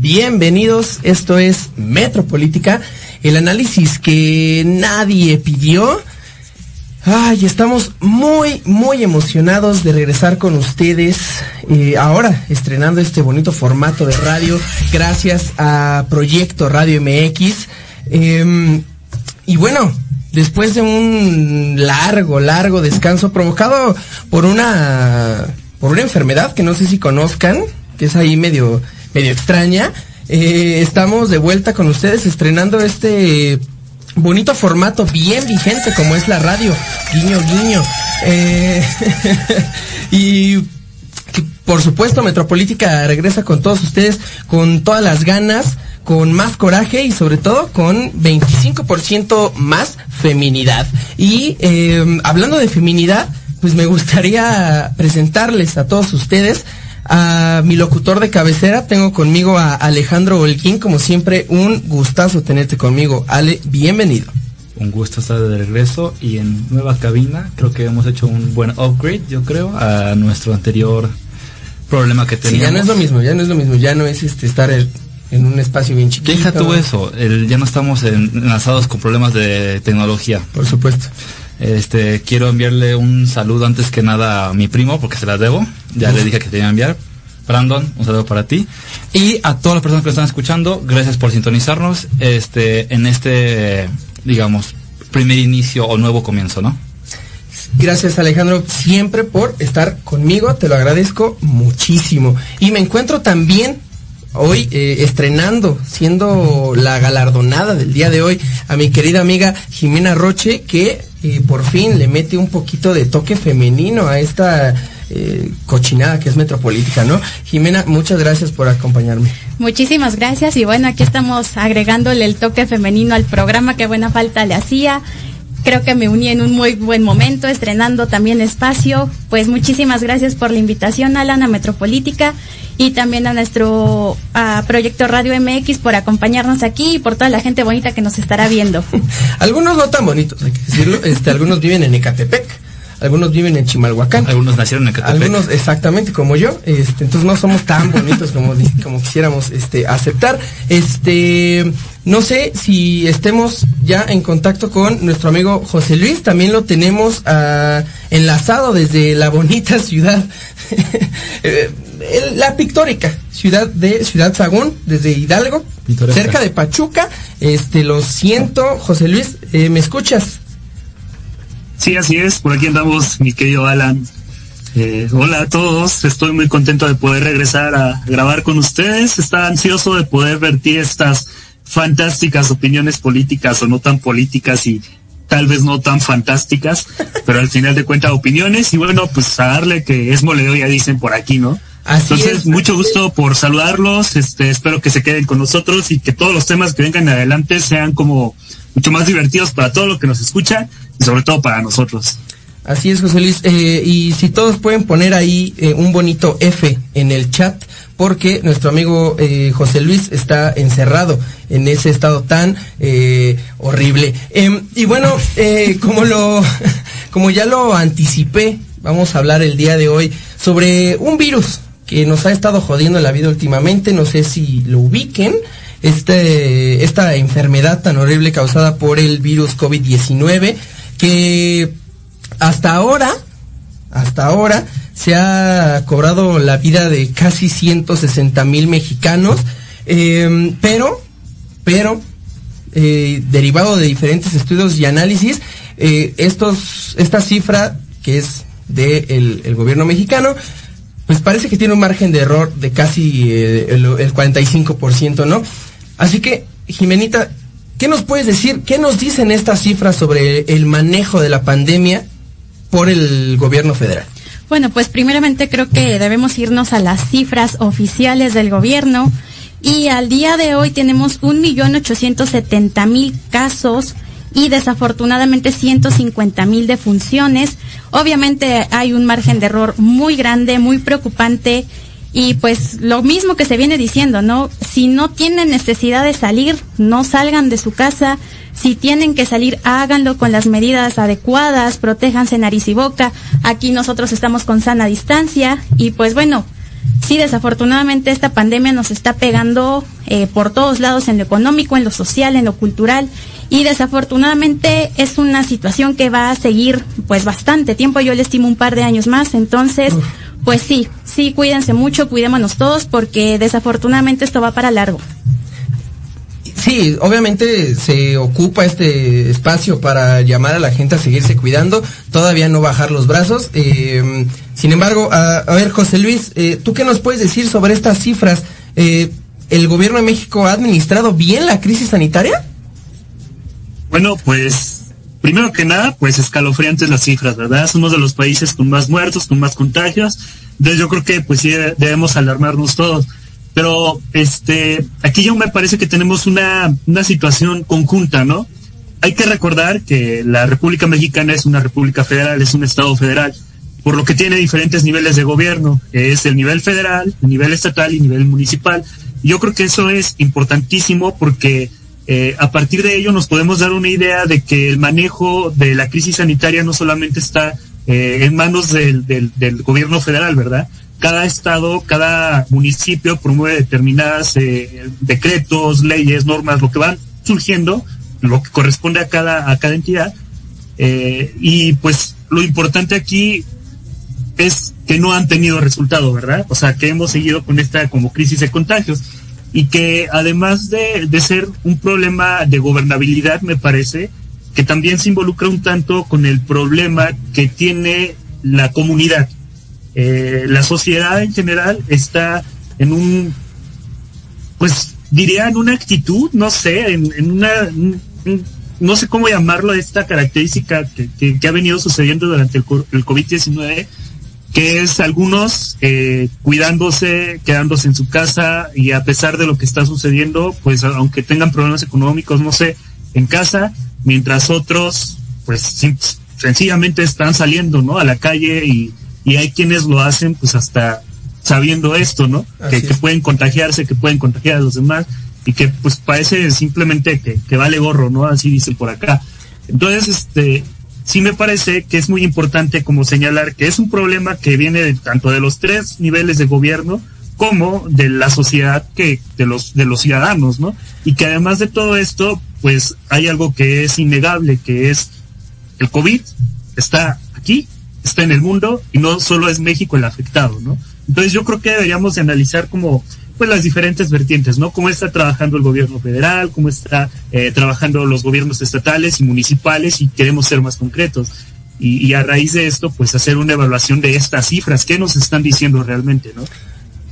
Bienvenidos, esto es Metropolítica, el análisis que nadie pidió. Ay, estamos muy, muy emocionados de regresar con ustedes. eh, ahora, estrenando este bonito formato de radio, gracias a Proyecto Radio MX. Em, y bueno, después de un largo, largo descanso provocado por una, por una enfermedad que no sé si conozcan, que es ahí medio, medio extraña, eh, estamos de vuelta con ustedes estrenando este bonito formato bien vigente como es la radio. Guiño, guiño. Eh, y por supuesto Metropolítica regresa con todos ustedes con todas las ganas, con más coraje y sobre todo con 25% más feminidad. Y eh, hablando de feminidad, pues me gustaría presentarles a todos ustedes a mi locutor de cabecera. Tengo conmigo a Alejandro Holguín, como siempre, un gustazo tenerte conmigo. Ale, bienvenido. Un gusto estar de regreso y en nueva cabina. Creo que hemos hecho un buen upgrade, yo creo, a nuestro anterior problema que Sí, teníamos. ya no es lo mismo, ya no es lo mismo, ya no es este estar en, en un espacio bien chiquito. Deja tú eso, el- ya no estamos en- enlazados con problemas de tecnología. Por supuesto. Este, quiero enviarle un saludo antes que nada a mi primo, porque se las debo. Ya le dije que te iba a enviar. Brandon, un saludo para ti. Y a todas las personas que lo están escuchando, gracias por sintonizarnos este, en este, digamos, primer inicio o nuevo comienzo, ¿no? Gracias Alejandro siempre por estar conmigo, te lo agradezco muchísimo. Y me encuentro también hoy eh, estrenando, siendo la galardonada del día de hoy, a mi querida amiga Jimena Roche, que eh, por fin le mete un poquito de toque femenino a esta eh, cochinada que es metropolítica, ¿no? Jimena, muchas gracias por acompañarme. Muchísimas gracias y bueno, aquí estamos agregándole el toque femenino al programa que buena falta le hacía. Creo que me uní en un muy buen momento, estrenando también espacio. Pues muchísimas gracias por la invitación, Alan, a Metropolítica y también a nuestro Proyecto Radio MX por acompañarnos aquí y por toda la gente bonita que nos estará viendo. Algunos no tan bonitos, hay que decirlo, este, algunos viven en Ecatepec, algunos viven en Chimalhuacán. Algunos nacieron en Ecatepec. Algunos exactamente como yo, este, entonces no somos tan bonitos como, como quisiéramos este, aceptar. Este, no sé si estemos ya en contacto con nuestro amigo José Luis, también lo tenemos ah, enlazado desde la bonita ciudad, eh, la pictórica ciudad de Ciudad Sagún, desde Hidalgo, cerca de Pachuca. Este, lo siento, José Luis, eh, ¿me escuchas? Sí, así es, por aquí andamos, mi querido Alan. Eh, hola a todos, estoy muy contento de poder regresar a grabar con ustedes. Está ansioso de poder vertir estas fantásticas opiniones políticas o no tan políticas y tal vez no tan fantásticas, pero al final de cuentas opiniones y bueno, pues a darle que es moleo ya dicen por aquí, ¿no? Así Entonces, es. mucho gusto por saludarlos, este, espero que se queden con nosotros y que todos los temas que vengan adelante sean como mucho más divertidos para todo lo que nos escucha sobre todo para nosotros. Así es, José Luis. Eh, y si todos pueden poner ahí eh, un bonito F en el chat, porque nuestro amigo eh, José Luis está encerrado en ese estado tan eh, horrible. Em, y bueno, eh, como lo, como ya lo anticipé, vamos a hablar el día de hoy sobre un virus que nos ha estado jodiendo la vida últimamente. No sé si lo ubiquen. Este, esta enfermedad tan horrible causada por el virus COVID-19 que hasta ahora, hasta ahora, se ha cobrado la vida de casi 160 mil mexicanos, eh, pero, pero, eh, derivado de diferentes estudios y análisis, eh, estos, esta cifra que es del el gobierno mexicano, pues parece que tiene un margen de error de casi eh, el, el 45%, ¿no? Así que, Jimenita, ¿qué nos puedes decir? ¿Qué nos dicen estas cifras sobre el manejo de la pandemia por el gobierno federal? Bueno, pues primeramente creo que debemos irnos a las cifras oficiales del gobierno y al día de hoy tenemos 1.870.000 casos y desafortunadamente 150.000 defunciones. Obviamente hay un margen de error muy grande, muy preocupante y pues lo mismo que se viene diciendo, ¿no? Si no tienen necesidad de salir, no salgan de su casa. Si tienen que salir, háganlo con las medidas adecuadas, protéjanse nariz y boca. Aquí nosotros estamos con sana distancia y pues bueno, sí, desafortunadamente esta pandemia nos está pegando eh, por todos lados en lo económico, en lo social, en lo cultural y desafortunadamente es una situación que va a seguir pues bastante tiempo. Yo le estimo un par de años más, entonces pues sí, sí, cuídense mucho, cuidémonos todos porque desafortunadamente esto va para largo. Sí, obviamente se ocupa este espacio para llamar a la gente a seguirse cuidando, todavía no bajar los brazos. Eh, sin embargo, a, a, ver, José Luis, eh, ¿tú qué nos puedes decir sobre estas cifras? Eh, ¿El gobierno de México ha administrado bien la crisis sanitaria? Bueno, pues primero que nada, pues escalofriantes las cifras, ¿verdad? Somos de los países con más muertos, con más contagios. Entonces yo creo que pues sí debemos alarmarnos todos. Pero este, aquí yo me parece que tenemos una, una situación conjunta, ¿no? Hay que recordar que la República Mexicana es una república federal, es un estado federal, por lo que tiene diferentes niveles de gobierno, es el nivel federal, el nivel estatal y nivel municipal. Yo creo que eso es importantísimo porque eh, a partir de ello nos podemos dar una idea de que el manejo de la crisis sanitaria no solamente está eh, en manos del, del, gobierno federal, ¿verdad? Cada estado, cada municipio promueve determinadas eh, decretos, leyes, normas, lo que van surgiendo, lo que corresponde a cada, a cada entidad. Eh, y pues lo importante aquí es que no han tenido resultado, ¿verdad? O sea, que hemos seguido con esta como crisis de contagios y que además de, de ser un problema de gobernabilidad, me parece, que también se involucra un tanto con el problema que tiene la comunidad. Eh, la sociedad en general está en un, pues diría en una actitud, no sé, en, una, no sé cómo llamarlo, esta característica que, que, que ha venido sucediendo durante el, el COVID-19, que es algunos eh, cuidándose, quedándose en su casa y a pesar de lo que está sucediendo, pues aunque tengan problemas económicos, no sé, en casa, mientras otros, pues sencillamente están saliendo, ¿no? A la calle y, y hay quienes lo hacen, pues hasta sabiendo esto, ¿no? Que, que, pueden contagiarse, que pueden contagiar a los demás y que pues parece simplemente que, que vale gorro, ¿no? Así dicen por acá. Entonces, este, sí me parece que es muy importante como señalar que es un problema que viene de, tanto de los tres niveles de gobierno como de la sociedad que de los de los ciudadanos, ¿no? Y que además de todo esto, pues hay algo que es innegable, que es el COVID está aquí, está en el mundo y no solo es México el afectado, ¿no? Entonces yo creo que deberíamos de analizar como pues las diferentes vertientes, ¿no? Cómo está trabajando el gobierno federal, cómo está eh, trabajando los gobiernos estatales y municipales y queremos ser más concretos. Y, a raíz de esto, pues hacer una evaluación de estas cifras, ¿qué nos están diciendo realmente, no?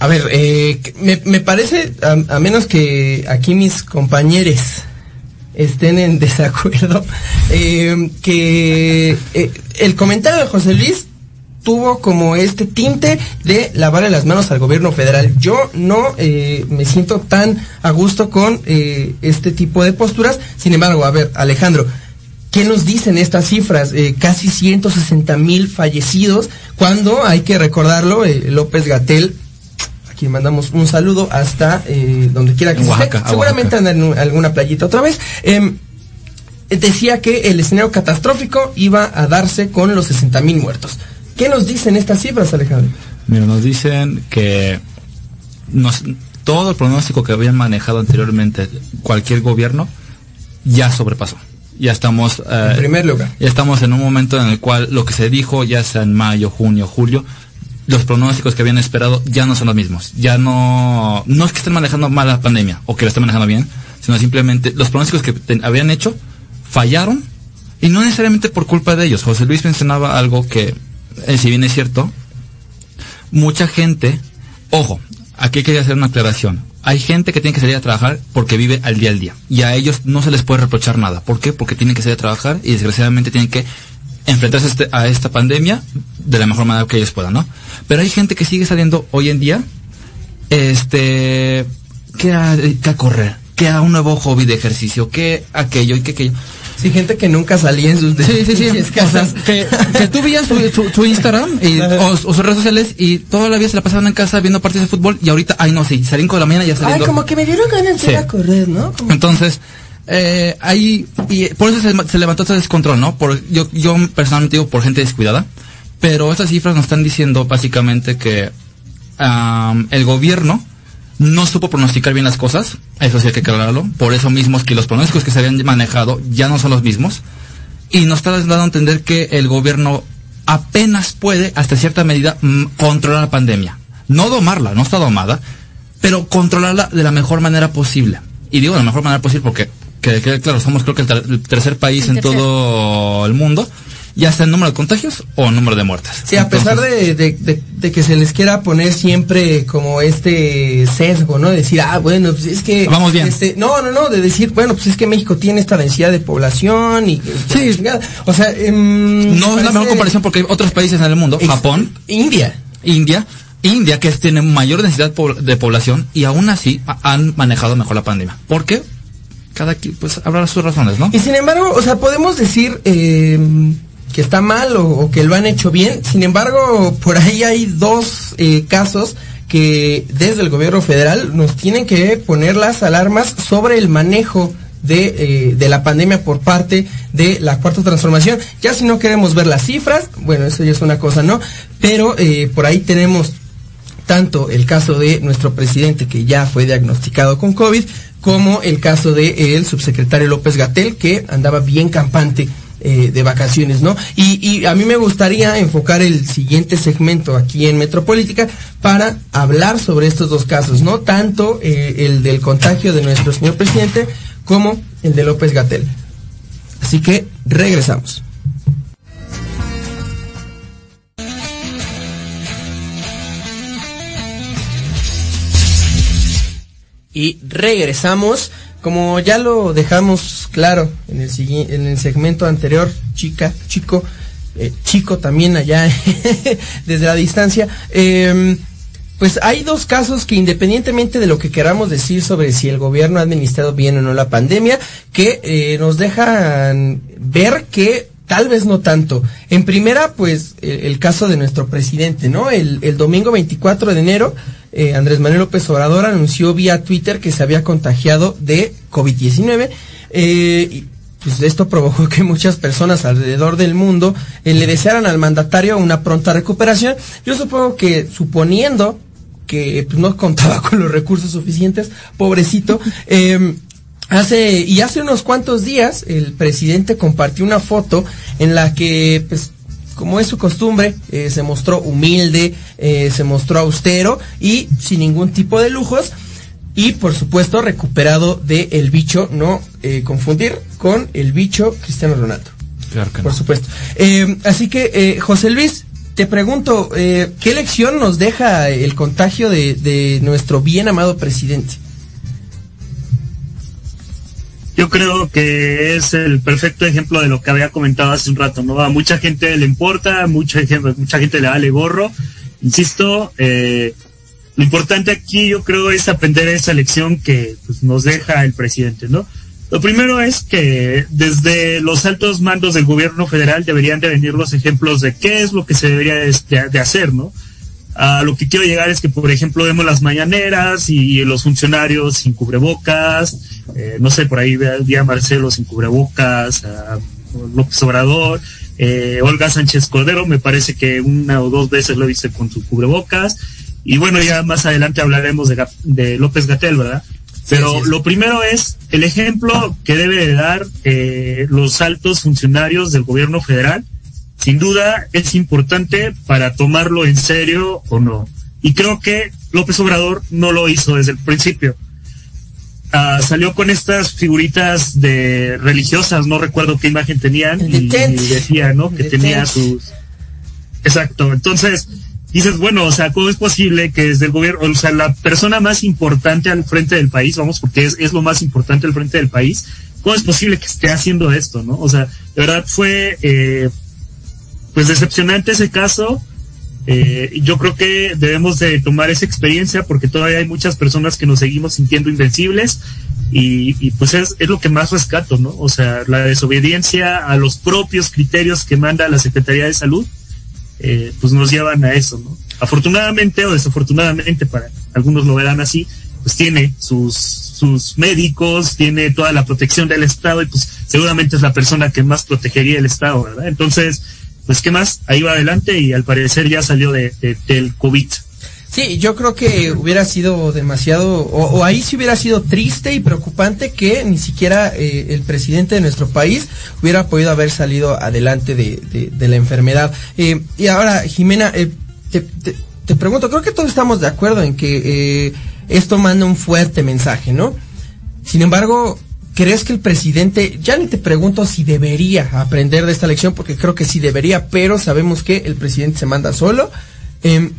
A ver, eh, me, me, parece, a, a, menos que aquí mis compañeros estén en desacuerdo, eh, que eh, el comentario de José Luis tuvo como este tinte de lavarle las manos al gobierno federal. Yo no eh, me siento tan a gusto con eh, este tipo de posturas. Sin embargo, a ver, Alejandro, ¿qué nos dicen estas cifras? Eh, casi 160 mil fallecidos, cuando hay que recordarlo, eh, López Gatel a quien mandamos un saludo hasta eh, donde quiera que Oaxaca, esté. Seguramente anda en alguna playita otra vez. Eh, decía que el escenario catastrófico iba a darse con los 60 mil muertos. ¿Qué nos dicen estas cifras, Alejandro? Mira, nos dicen que nos, todo el pronóstico que habían manejado anteriormente cualquier gobierno ya sobrepasó. Ya estamos eh, en primer lugar. Ya estamos en un momento en el cual lo que se dijo ya sea en mayo, junio, julio, los pronósticos que habían esperado ya no son los mismos. Ya no no es que estén manejando mal la pandemia o que la estén manejando bien, sino simplemente los pronósticos que habían hecho fallaron y no necesariamente por culpa de ellos. José Luis mencionaba algo que, eh, si bien es cierto, mucha gente, ojo, aquí hay que hacer una aclaración. Hay gente que tiene que salir a trabajar porque vive al día al día. Y a ellos no se les puede reprochar nada. ¿Por qué? Porque tienen que salir a trabajar y desgraciadamente tienen que enfrentarse este- a esta pandemia de la mejor manera que ellos puedan, ¿no? Pero hay gente que sigue saliendo hoy en día, este, que a correr, que a un nuevo hobby de ejercicio, que aquello y que aquello. Sí, gente que nunca salía en sus Sí, sí, sí. pinches O sea, casas. que, que tú veías su, su- su Instagram y- o, o sus redes sociales y toda la vida se la pasaban en casa viendo partidos de fútbol y ahorita, ay no, sí, salí 5 de la mañana y ya Ay, saliendo. como que me dieron ganas de ir a correr, ¿no? Como- Entonces, eh, ahí, y por eso se, se levantó este descontrol, ¿no? Por, yo, yo personalmente digo por gente descuidada, pero estas cifras nos están diciendo básicamente que am, el gobierno no supo pronosticar bien las cosas, eso sí hay que aclararlo, por eso mismo es que los pronósticos que se habían manejado ya no son los mismos, y nos está dando a entender que el gobierno apenas puede, hasta cierta medida, mm, controlar la pandemia. No domarla, no está domada, pero controlarla de la mejor manera posible. Y digo de la mejor manera posible porque, que claro, somos creo que el, ter- el tercer país El en tercer. todo el mundo, ya sea en número de contagios o en número de muertes. Sí, a pesar de, de- de- de que se les quiera poner siempre como este sesgo, ¿no? De decir, ah, bueno, pues es que... Vamos bien. Este, no, no, no, de decir, bueno, pues es que México tiene esta densidad de población y... Sí. O sea, em, No es la mejor comparación porque hay otros países en el mundo, Ex- Japón, India. India, India que tiene mayor densidad de población y aún así ha- han manejado mejor la pandemia. ¿Por qué? Cada quien, pues habrá sus razones, ¿no? Y sin embargo, o sea, podemos decir eh, que está mal o, que lo han hecho bien. Sin embargo, por ahí hay dos eh, casos que desde el gobierno federal nos tienen que poner las alarmas sobre el manejo de, eh, de la pandemia por parte de la cuarta transformación. Ya si no queremos ver las cifras, bueno, eso ya es una cosa, ¿no? Pero eh, por ahí tenemos tanto el caso de nuestro presidente que ya fue diagnosticado con COVID, como el caso de el subsecretario López Gatel que andaba bien campante eh, de vacaciones, ¿no? Y, y a mí me gustaría enfocar el siguiente segmento aquí en Metropolítica para hablar sobre estos dos casos, ¿no? Tanto eh, el del contagio de nuestro señor presidente como el de López Gatel. Así que regresamos. Y regresamos, como ya lo dejamos claro en el, en el segmento anterior, chica, chico, eh, chico también allá desde la distancia, em, pues hay dos casos que independientemente de lo que queramos decir sobre si el gobierno ha administrado bien o no la pandemia, que eh, nos dejan ver que tal vez no tanto. En primera, pues el, caso de nuestro presidente, ¿no? El domingo 24 de enero, eh, Andrés Manuel López Obrador anunció vía Twitter que se había contagiado de COVID-19. eh, y, pues esto provocó que muchas personas alrededor del mundo eh, le desearan al mandatario una pronta recuperación. Yo supongo que suponiendo que pues, no contaba con los recursos suficientes, pobrecito, eh, hace y hace unos cuantos días el presidente compartió una foto en la que pues como es su costumbre, eh, se mostró humilde, eh, se mostró austero y sin ningún tipo de lujos. Y por supuesto recuperado de el bicho, no eh, confundir con el bicho Cristiano Ronaldo. Claro que Por supuesto. Así que, eh, José Luis, te pregunto, eh, ¿qué lección nos deja el contagio de, de nuestro bien amado presidente? Yo creo que es el perfecto ejemplo de lo que había comentado hace un rato, ¿no? A mucha gente le importa, mucha gente, mucha gente le vale gorro. Insisto, eh, lo importante aquí yo creo es aprender esa lección que pues, nos deja el presidente, ¿no? Lo primero es que desde los altos mandos del gobierno federal deberían de venir los ejemplos de qué es lo que se debería de, de- de hacer, ¿no? A lo que quiero llegar es que, por ejemplo, vemos las mañaneras y, los funcionarios sin cubrebocas, eh, no sé, por ahí ve vi a Marcelo sin cubrebocas, a López Obrador, eh, Olga Sánchez Cordero, me parece que una o dos veces lo visto con sus cubrebocas, y bueno, ya más adelante hablaremos de, López Gatel, ¿verdad? Pero sí, sí. lo primero es el ejemplo que debe de dar eh, los altos funcionarios del gobierno federal. Sin duda es importante para tomarlo en serio o no. Y creo que López Obrador no lo hizo desde el principio. ah, salió con estas figuritas de religiosas, no recuerdo qué imagen tenían, y, decía, ¿no? Que tenía sus... Exacto, entonces dices, bueno, o sea, ¿cómo es posible que desde el gobierno, o sea, la persona más importante al frente del país, vamos, porque es, es lo más importante al frente del país, ¿cómo es posible que esté haciendo esto, no? O sea, de verdad fue, eh, pues decepcionante ese caso. Eh, yo creo que debemos de tomar esa experiencia porque todavía hay muchas personas que nos seguimos sintiendo invencibles y, y pues es, es lo que más rescato, ¿no? O sea, la desobediencia a los propios criterios que manda la Secretaría de Salud, eh, pues nos llevan a eso, ¿no? Afortunadamente o desafortunadamente, para algunos lo verán así, pues tiene sus, sus médicos, tiene toda la protección del Estado y pues seguramente es la persona que más protegería el Estado, ¿verdad? Entonces, pues qué más, ahí va adelante y al parecer ya salió de, de- del COVID. Sí, yo creo que hubiera sido demasiado, o, o ahí sí hubiera sido triste y preocupante que ni siquiera eh, el presidente de nuestro país hubiera podido haber salido adelante de, de- de la enfermedad. Eh, y ahora, Jimena, eh, te, te- te pregunto, creo que todos estamos de acuerdo en que eh, esto manda un fuerte mensaje, ¿no? Sin embargo, ¿crees que el presidente, ya ni te pregunto si debería aprender de esta lección, porque creo que sí debería, pero sabemos que el presidente se manda solo? Em,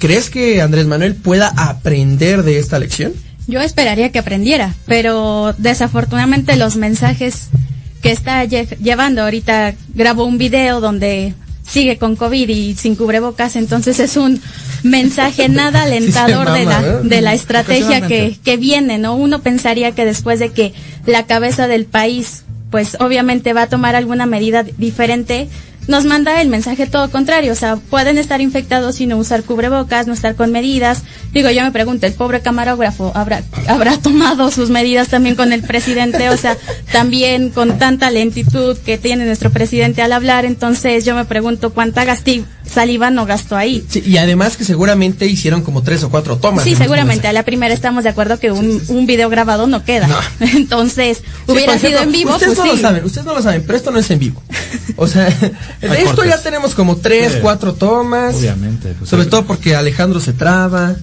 ¿Crees que Andrés Manuel pueda aprender de esta lección? Yo esperaría que aprendiera, pero desafortunadamente los mensajes que está lle- llevando ahorita grabó un video donde sigue con COVID y sin cubrebocas, entonces es un mensaje nada alentador de mama, la ¿eh? de la estrategia que, que viene, ¿no? Uno pensaría que después de que la cabeza del país pues obviamente va a tomar alguna medida diferente, nos manda el mensaje todo contrario, o sea, pueden estar infectados y no usar cubrebocas, no estar con medidas. Digo, yo me pregunto, el pobre camarógrafo habrá habrá tomado sus medidas también con el presidente, o sea, también con tanta lentitud que tiene nuestro presidente al hablar, entonces yo me pregunto cuánta gasti saliva no gastó ahí. Sí, y además que seguramente hicieron como tres o cuatro tomas. Sí, seguramente. A la primera estamos de acuerdo que un, un video grabado no queda. No. Entonces, hubiera sido en vivo, Ustedes pues no lo saben, ustedes no lo saben, pero esto no es en vivo. O sea, de Hay esto cortes. ya tenemos como tres, Sí. cuatro tomas. Obviamente. pues, Sobre todo porque Alejandro se traba.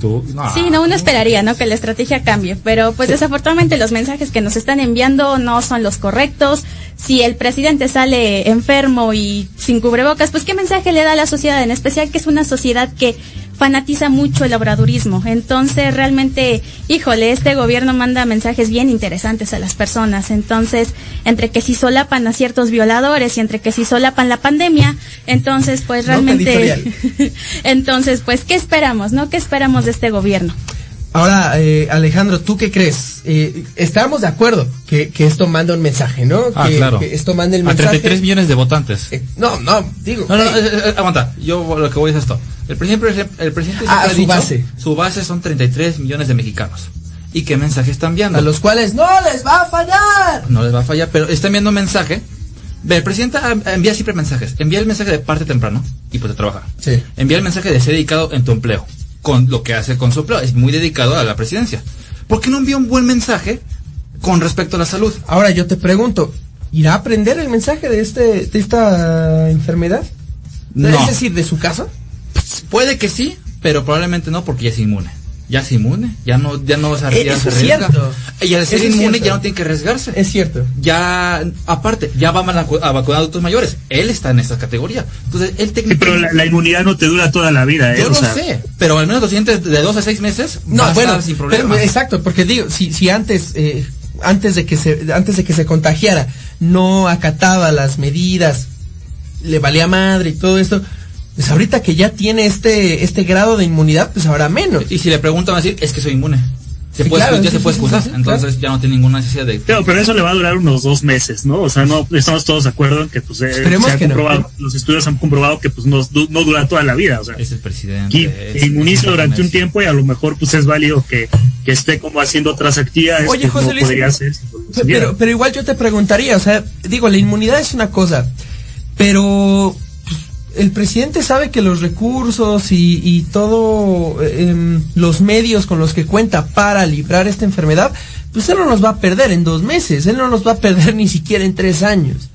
tú- no. Sí, no, uno esperaría, ¿no? Que la estrategia cambie, pero pues desafortunadamente los mensajes que nos están enviando no son los correctos. Si el presidente sale enfermo y sin cubrebocas, pues qué mensaje le da a la sociedad, en especial que es una sociedad que fanatiza mucho el obradurismo. Entonces, realmente, híjole, este gobierno manda mensajes bien interesantes a las personas. Entonces, entre que si solapan a ciertos violadores y entre que si solapan la pandemia, entonces, pues realmente, entonces, pues, ¿qué esperamos, no? ¿Qué esperamos de este gobierno? Ahora, eh, Alejandro, ¿tú qué crees? Eh, estamos de acuerdo que, que esto manda un mensaje, ¿no? Ah, que, claro. que esto manda el A mensaje. 33 millones de votantes. Eh, no, no, digo. No, no, eh, aguanta. Yo lo que voy es esto. El presidente, el presidente Ah, ha su dicho, base. Su base son 33 millones de mexicanos. ¿Y qué mensaje están enviando? a los cuales no les va a fallar. No les va a fallar, pero está enviando un mensaje. Ve, el presidente envía siempre mensajes. Envía el mensaje de parte temprano y pues de trabajar. Sí. Envía el mensaje de ser dedicado en tu empleo. Con lo que hace con su empleo. Es muy dedicado a la presidencia. ¿Por qué no envía un buen mensaje con respecto a la salud? Ahora yo te pregunto, ¿irá a aprender el mensaje de este de esta enfermedad? No. Es decir, de su casa. Puede que sí, pero probablemente no porque ya es inmune. Ya es inmune, ya no, ya no se, Eh, ya eso se es arriesga. cierto. Y al ser Eso inmune cierto. ya no tiene que arriesgarse. Es cierto. Ya, aparte, ya va a, vacu- a vacunar a adultos mayores. Él está en esta categoría. Entonces, él técnicamente... pero la, la inmunidad no te dura toda la vida, ¿eh? Yo O lo sea, sé, pero al menos los siguientes de dos a seis meses No, va a bueno, estar sin pero- problemas. exacto, porque digo, si, si antes, eh, antes de que se, antes de que se contagiara, no acataba las medidas, le valía madre y todo esto, pues ahorita que ya tiene este, este grado de inmunidad, pues ahora menos. Y si le preguntan, a decir, es que soy inmune. Se Sí, puede, claro, ya sí, se puede excusar. sí, sí, Entonces ya no tiene ninguna necesidad de... Pero, pero eso le va a durar unos dos meses, ¿no? O sea, no estamos todos de acuerdo en que pues, eh, Esperemos se ha que no. comprobado, los estudios han comprobado que pues no, no dura toda la vida. O sea, Es el presidente. es- se inmuniza es- durante un tiempo y a lo mejor pues es válido que, que esté como haciendo otras actividades Oye, que José no Luis, podría hacer no. Pero, pero igual yo te preguntaría, o sea, digo, la inmunidad es una cosa, pero el presidente sabe que los recursos y, y todo eh, em, los medios con los que cuenta para librar esta enfermedad, pues él no los va a perder en dos meses, él no los va a perder ni siquiera en tres años.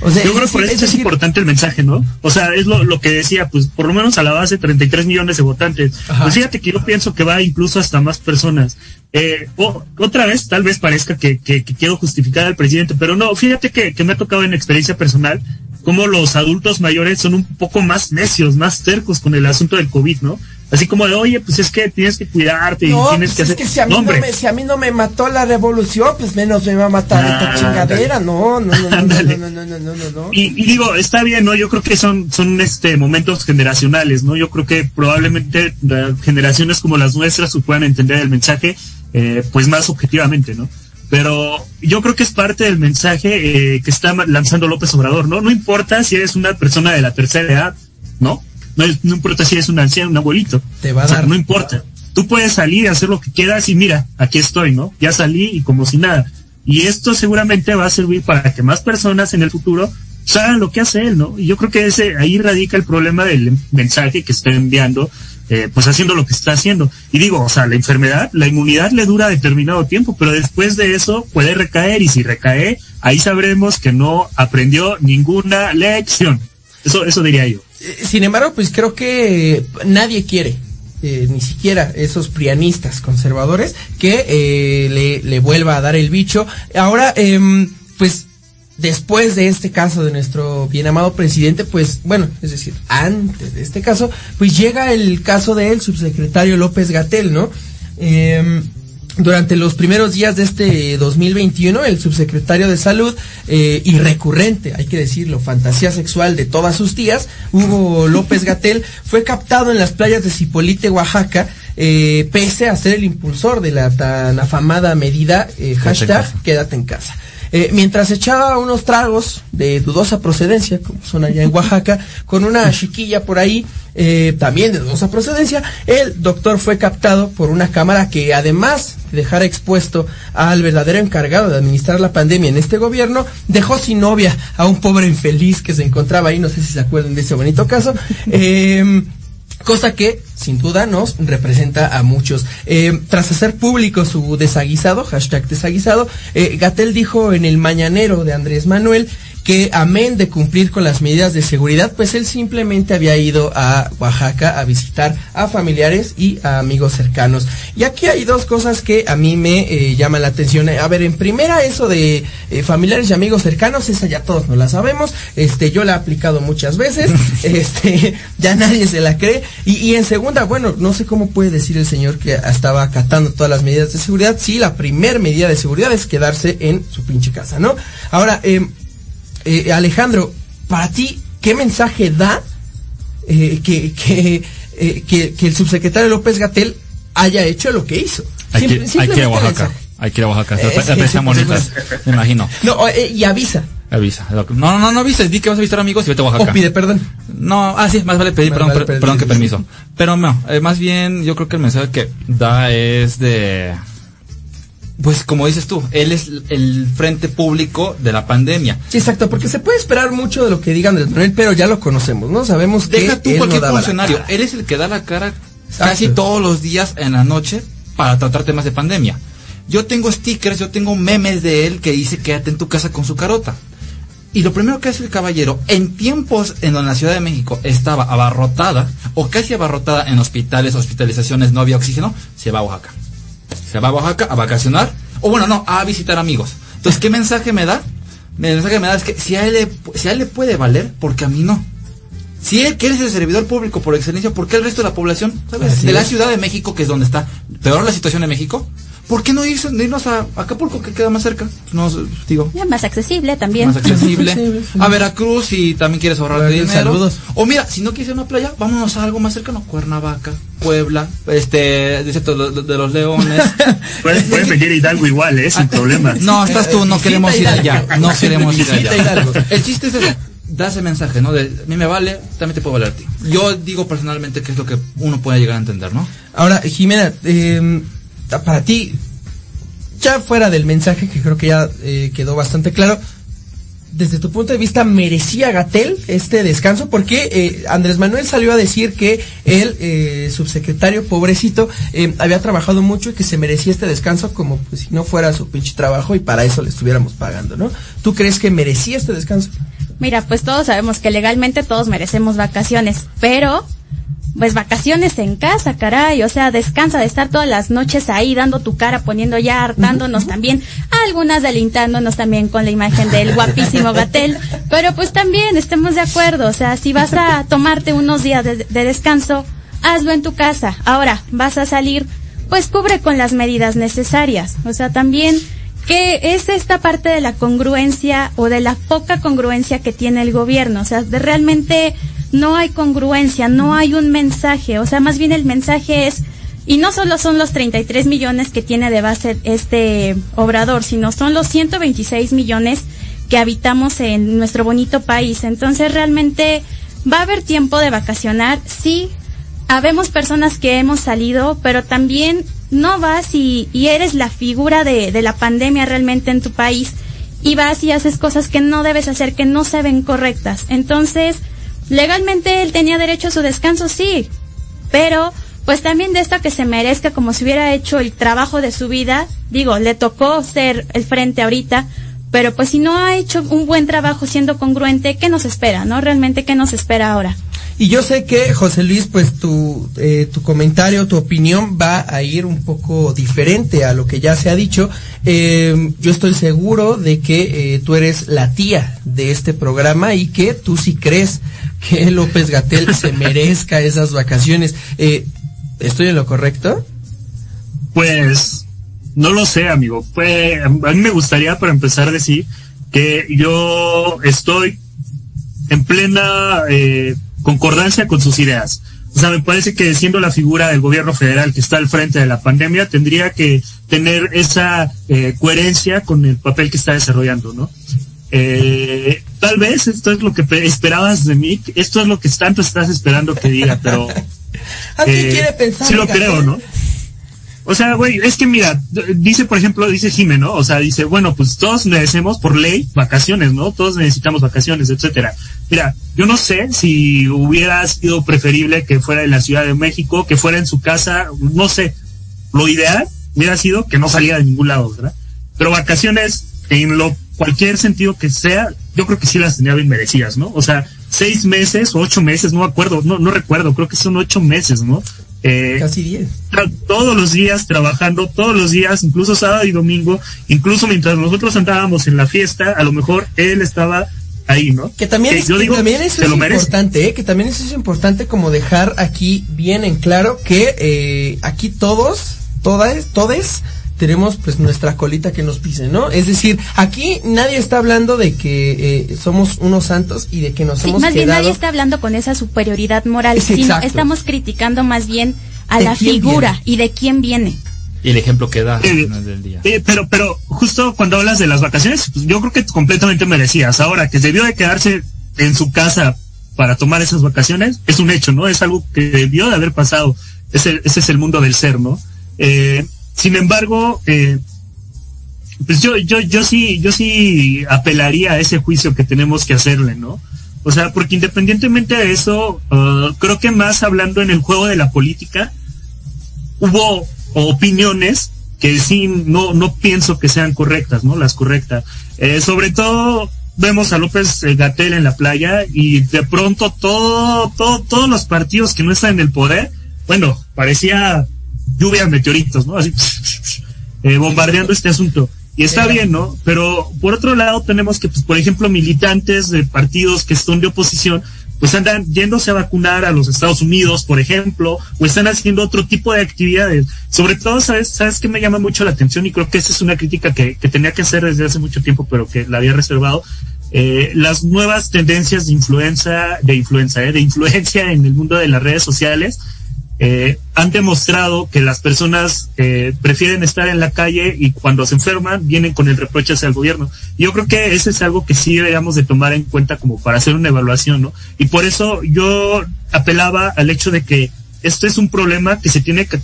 O sea, Yo creo que por es eso es, decir- importante el mensaje, ¿no? O sea, es lo, lo que decía, pues por lo menos a la base 33 millones de votantes. Ajá. Pues fíjate que yo pienso que va incluso hasta más personas. Eh, otra vez, tal vez parezca que, que, que quiero justificar al presidente, pero no, fíjate que, que me ha tocado en experiencia personal cómo los adultos mayores son un poco más necios, más tercos con el asunto del COVID, ¿no? Así como de, oye, pues es que tienes que cuidarte y No, tienes pues que es hacer... que si a, mí No, me, si a mí no me mató la revolución, pues menos me va a matar esta Ah, chingadera. No, no, no, no, no, no, no, no, no, no, no. Y, y digo, está bien, ¿no? Yo creo que son, son este momentos generacionales, ¿no? Yo creo que probablemente eh, generaciones como las nuestras puedan entender el mensaje, eh, pues más objetivamente, ¿no? Pero yo creo que es parte del mensaje eh, que está lanzando López Obrador, ¿no? No importa si eres una persona de la tercera edad, ¿no? No, es- no importa si eres un anciano, un abuelito. Te va a O sea, dar. No importa. Tú puedes salir y hacer lo que quieras y mira, aquí estoy, ¿no? Ya salí y como si nada. Y esto seguramente va a servir para que más personas en el futuro pues, hagan lo que hace él, ¿no? Y yo creo que ese, ahí radica el problema del mensaje que está enviando, eh, pues haciendo lo que está haciendo. Y digo, o sea, la enfermedad, la inmunidad le dura determinado tiempo, pero después de eso puede recaer y si recae, ahí sabremos que no aprendió ninguna lección. Eso, eso diría yo. Eh, Sin embargo, pues creo que nadie quiere, eh, ni siquiera esos prianistas conservadores, que eh, le, le vuelva a dar el bicho. Ahora, em, pues después de este caso de nuestro bien amado presidente, pues bueno, es decir, antes de este caso, pues llega el caso del subsecretario López Gatel, ¿no? Em, durante los primeros días de este 2021, el subsecretario de Salud eh, y recurrente, hay que decirlo, fantasía sexual de todas sus tías, Hugo López Gatel, fue captado en las playas de Cipolite, Oaxaca, eh, pese a ser el impulsor de la tan afamada medida eh, hashtag casa. quédate en casa. Eh, mientras echaba unos tragos de dudosa procedencia, como son allá en Oaxaca, con una chiquilla por ahí, eh, también de dudosa procedencia, el doctor fue captado por una cámara que además de dejar expuesto al verdadero encargado de administrar la pandemia en este gobierno, dejó sin novia a un pobre infeliz que se encontraba ahí, no sé si se acuerdan de ese bonito caso. Eh, Cosa que, sin duda, nos representa a muchos. Eh, tras hacer público su desaguisado, hashtag desaguisado, eh, Gatel dijo en el mañanero de Andrés Manuel que amén de cumplir con las medidas de seguridad, pues él simplemente había ido a Oaxaca a visitar a familiares y a amigos cercanos. Y aquí hay dos cosas que a mí me eh, llaman la atención. A ver, en primera, eso de eh, familiares y amigos cercanos, esa ya todos no la sabemos. Este, yo la he aplicado muchas veces. este, ya nadie se la cree. Y, y en segunda, bueno, no sé cómo puede decir el señor que estaba acatando todas las medidas de seguridad. Sí, la primer medida de seguridad es quedarse en su pinche casa, ¿no? Ahora, eh, eh, Alejandro, para ti, ¿qué mensaje da eh, que, que, eh, que, que el subsecretario López Gatel haya hecho lo que hizo? Hay que, Simple- hay que ir a Oaxaca. Hay que ir a Oaxaca. Eh, Está sí, está sí, bonitas, me imagino. No, y avisa. Avisa. No, no, no avises. Di que vas a visitar amigos y vete a Oaxaca. O pide perdón. No, ah, sí, más vale pedir, Más perdón, vale per- pedir, perdón que permiso. Pero no, eh, más bien yo creo que el mensaje que da es de... Pues como dices tú, él es el frente público de la pandemia. Sí, exacto, porque se puede esperar mucho de lo que digan del Manuel, pero ya lo conocemos, ¿no? Sabemos que Deja tú él cualquier funcionario. Él es el que da la cara Exacto. casi todos los días en la noche para tratar temas de pandemia. Yo tengo stickers, yo tengo memes de él que dice quédate en tu casa con su carota. Y lo primero que hace el caballero, en tiempos en donde la Ciudad de México estaba abarrotada, o casi abarrotada en hospitales, hospitalizaciones, no había oxígeno, se va a Oaxaca. Se va a Oaxaca a vacacionar, o bueno, no, a visitar amigos. Entonces, ¿qué mensaje me da? El mensaje que me da es que si a él le, si a él le puede valer, porque a mí no. Si él, es el servidor público por excelencia, ¿por qué el resto de la población, ¿sabes? Así de la es. Ciudad de México, que es donde está peor la situación de México, ¿por qué no irse, no irnos a Acapulco, que queda más cerca? No, digo, Ya más accesible también. más accesible. sí. A Veracruz si también quieres ahorrar dinero. saludos. O mira, si no quieres ir a una playa, vámonos a algo más cercano. Cuernavaca, Puebla, este, dice todo de, de los leones. Puedes, puedes venir a Hidalgo igual, ¿eh? Sin problema. No, estás tú, no queremos ir allá. No queremos ir allá. El chiste es eso. Da ese mensaje, ¿no? De, a mí me vale, también te puede valer a ti. Yo digo personalmente que es lo que uno puede llegar a entender, ¿no? Ahora, Jimena, eh, para ti, ya fuera del mensaje que creo que ya eh, quedó bastante claro, desde tu punto de vista, ¿merecía Gatel este descanso? Porque eh, Andrés Manuel salió a decir que el eh, subsecretario pobrecito eh, había trabajado mucho y que se merecía este descanso como pues, si no fuera su pinche trabajo y para eso le estuviéramos pagando, ¿no? ¿Tú crees que merecía este descanso? Mira, pues todos sabemos que legalmente todos merecemos vacaciones, pero pues vacaciones en casa, caray, o sea, descansa de estar todas las noches ahí dando tu cara, poniendo ya, hartándonos también, algunas delintándonos también con la imagen del guapísimo Gatel, pero pues también estemos de acuerdo, o sea, si vas a tomarte unos días de, de descanso, hazlo en tu casa. Ahora, vas a salir, pues cubre con las medidas necesarias, o sea, también que es esta parte de la congruencia o de la poca congruencia que tiene el gobierno, o sea, de realmente no hay congruencia, no hay un mensaje, o sea, más bien el mensaje es, y no solo son los 33 millones que tiene de base este obrador, sino son los 126 millones que habitamos en nuestro bonito país. Entonces, realmente va a haber tiempo de vacacionar, sí, habemos personas que hemos salido, pero también no vas y, y eres la figura de, de la pandemia realmente en tu país y vas y haces cosas que no debes hacer, que no se ven correctas. Entonces, legalmente él tenía derecho a su descanso, sí, pero pues también de esto que se merezca como si hubiera hecho el trabajo de su vida, digo, le tocó ser el frente ahorita, pero pues si no ha hecho un buen trabajo siendo congruente, ¿qué nos espera, no? Realmente, ¿qué nos espera ahora? Y yo sé que, José Luis, pues tu, eh, tu comentario, tu opinión va a ir un poco diferente a lo que ya se ha dicho. Eh, yo estoy seguro de que eh, tú eres la tía de este programa y que tú sí crees que López Gatel se merezca esas vacaciones. Eh, ¿Estoy en lo correcto? Pues no lo sé, amigo. Pues a mí me gustaría para empezar decir que yo estoy en plena eh, concordancia con sus ideas. O sea, me parece que siendo la figura del gobierno federal que está al frente de la pandemia, tendría que tener esa eh, coherencia con el papel que está desarrollando, ¿no? Eh, tal vez esto es lo que pe- esperabas de mí, esto es lo que tanto estás esperando que diga, pero Así eh, quiere pensar. sí lo creo, ¿no? O sea, güey, es que mira, dice, por ejemplo, dice Jime, ¿no? O sea, dice, bueno, pues todos merecemos por ley vacaciones, ¿no? Todos necesitamos vacaciones, etcétera. Mira, yo no sé si hubiera sido preferible que fuera en la Ciudad de México, que fuera en su casa, no sé. Lo ideal hubiera sido que no saliera de ningún lado, ¿verdad? Pero vacaciones, en lo cualquier sentido que sea, yo creo que sí las tenía bien merecidas, ¿no? O sea, seis meses o ocho meses, no me acuerdo, no, no recuerdo, creo que son ocho meses, ¿no? Eh, Casi 10. tra- todos los días trabajando, todos los días, incluso sábado y domingo, incluso mientras nosotros andábamos en la fiesta, a lo mejor él estaba ahí, ¿no? Que también, Eh, es, yo que digo, también eso es importante, ¿eh? que también eso es importante como dejar aquí bien en claro que eh, aquí todos, todas, todes tenemos pues nuestra colita que nos pise, ¿no? Es decir, aquí nadie está hablando de que eh, somos unos santos y de que nos Sí, hemos más bien quedado nadie está hablando con esa superioridad moral, Sí, sino exacto. estamos criticando más bien a ¿De la figura viene? y de quién viene. Y el ejemplo que da al Eh, final del día. Eh, pero, pero justo cuando hablas de las vacaciones, pues yo creo que completamente merecidas. Ahora, que debió de quedarse en su casa para tomar esas vacaciones, es un hecho, ¿no? Es algo que debió de haber pasado. Ese, ese es el mundo del ser, ¿no? Eh, sin embargo, eh, pues yo, yo, yo sí, yo sí apelaría a ese juicio que tenemos que hacerle, ¿no? O sea, porque independientemente de eso, ah, creo que más hablando en el juego de la política, hubo opiniones que sí no, no pienso que sean correctas, ¿no? Las correctas. Eh, sobre todo vemos a López eh, Gatel en la playa y de pronto todo, todo, todos los partidos que no están en el poder, bueno, parecía lluvia de meteoritos, ¿no? Así, eh, bombardeando este asunto. Y está bien, ¿no? Pero por otro lado tenemos que, pues, por ejemplo, militantes de partidos que son de oposición, pues andan yéndose a vacunar a los Estados Unidos, por ejemplo, o están haciendo otro tipo de actividades. Sobre todo, ¿sabes, sabes qué me llama mucho la atención? Y creo que esa es una crítica que, que tenía que hacer desde hace mucho tiempo, pero que la había reservado. Eh, las nuevas tendencias de influencia, de influencia, eh, de influencia en el mundo de las redes sociales, eh, han demostrado que las personas eh, prefieren estar en la calle y cuando se enferman vienen con el reproche hacia el gobierno. Yo creo que eso es algo que sí deberíamos de tomar en cuenta como para hacer una evaluación, ¿no? Y por eso yo apelaba al hecho de que esto es un problema que se tiene que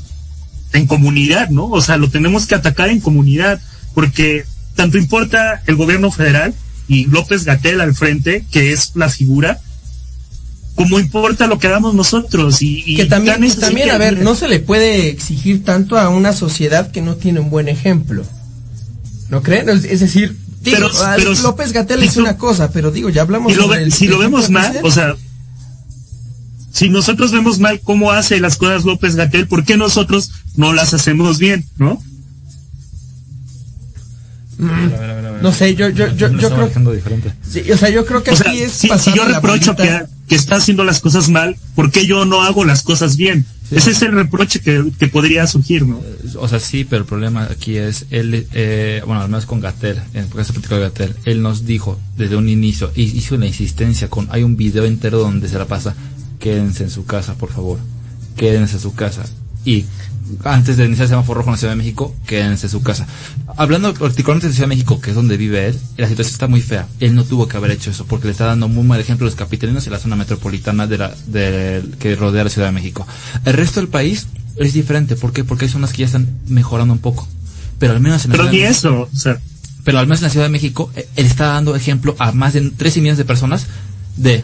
en comunidad, ¿no? O sea, lo tenemos que atacar en comunidad, porque tanto importa el gobierno federal y López Gatel al frente, que es la figura, como importa lo que hagamos nosotros y, y que también, así también que- a ver, no se le puede exigir tanto a una sociedad que no tiene un buen ejemplo. ¿No creen? Es, es decir, Digo, Pero- pero- López Gatel es una cosa, pero digo, ya hablamos si lo, sobre ve- el- si lo vemos mal, que o sea, si nosotros vemos mal cómo hace las cosas López Gatel, ¿por qué nosotros no las hacemos bien, no? No sé, yo, yo, yo, yo creo sí, o sea, yo creo que O sea, aquí es si, si yo la reprocho que, que está haciendo las cosas mal, ¿por qué yo no hago las cosas bien? Ese es el reproche que, que podría surgir, ¿no? O sea, sí, pero el problema aquí es, él, eh, bueno, al menos con Gatel, en porque se platicó de Gatel, él nos dijo desde un inicio, hizo una insistencia con, hay un video entero donde se la pasa, quédense en su casa, por favor, quédense en su casa. Y antes de iniciar el semáforo rojo en la Ciudad de México, quédense en su casa. Hablando particularmente de Ciudad de México, que es donde vive él, la situación está muy fea. Él no tuvo que haber hecho eso porque le está dando muy mal ejemplo a los capitalinos y la zona metropolitana de la, de, que rodea la Ciudad de México. El resto del país es diferente. ¿Por qué? Porque hay zonas que ya están mejorando un poco. Pero al menos en la Pero Ciudad ni de México- eso, o sea, pero al menos en la Ciudad de México, eh, él está dando ejemplo a más de 13 millones de personas de